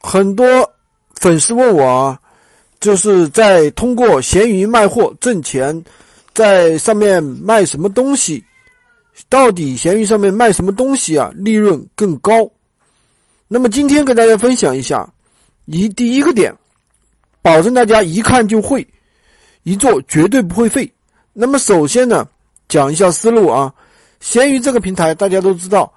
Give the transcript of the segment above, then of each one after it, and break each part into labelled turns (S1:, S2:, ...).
S1: 很多粉丝问我啊，就是在通过闲鱼卖货挣钱，在上面卖什么东西？到底闲鱼上面卖什么东西啊，利润更高？那么今天跟大家分享一下，一第一个点，保证大家一看就会，一做绝对不会废。那么首先呢，讲一下思路啊，闲鱼这个平台大家都知道，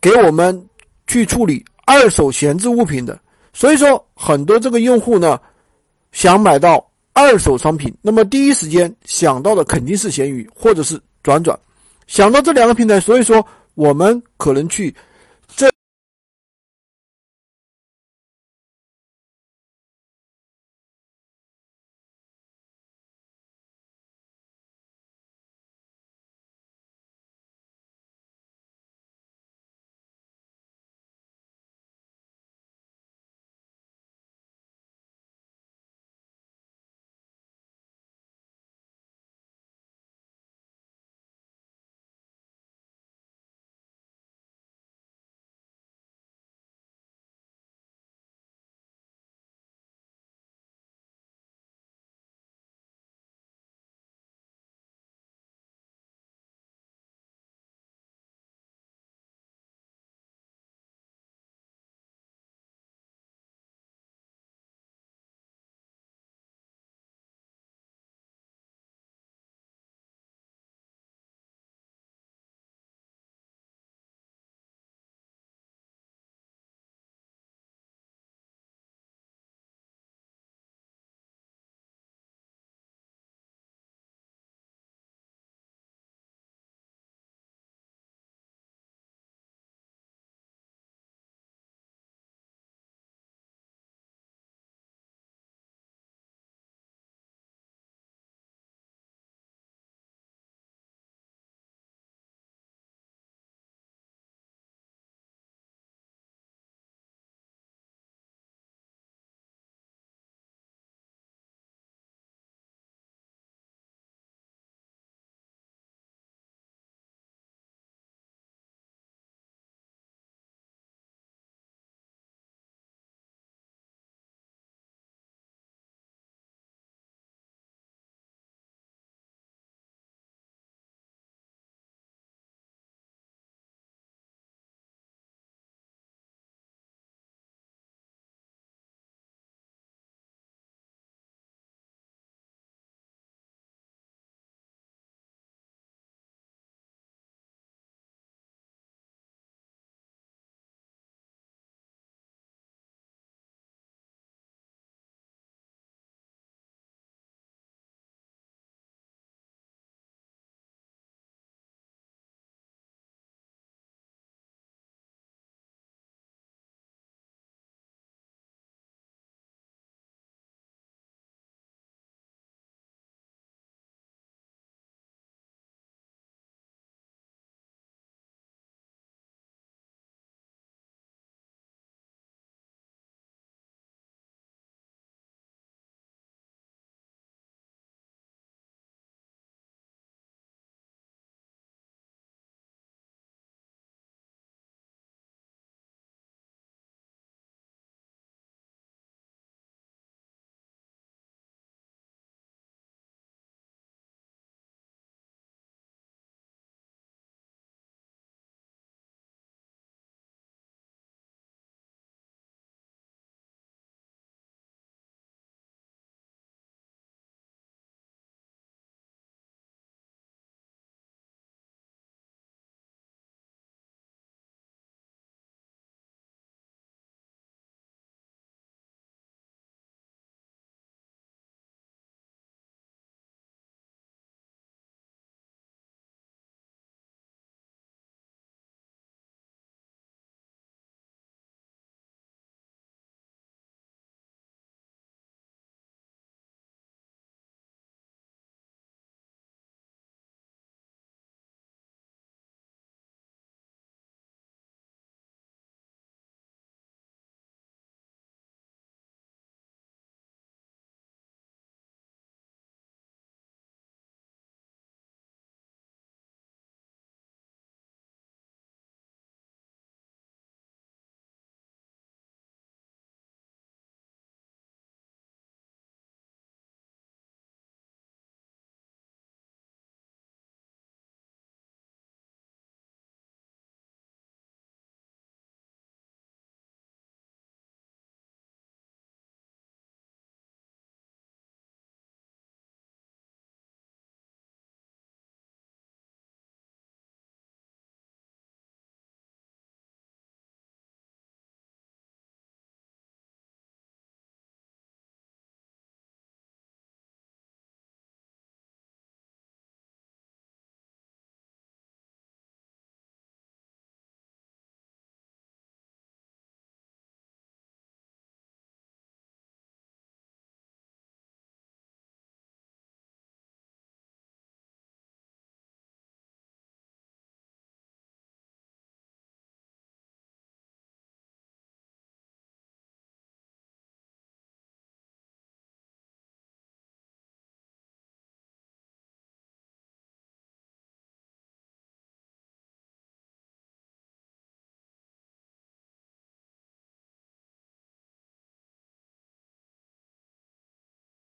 S1: 给我们去处理。二手闲置物品的，所以说很多这个用户呢，想买到二手商品，那么第一时间想到的肯定是闲鱼或者是转转，想到这两个平台，所以说我们可能去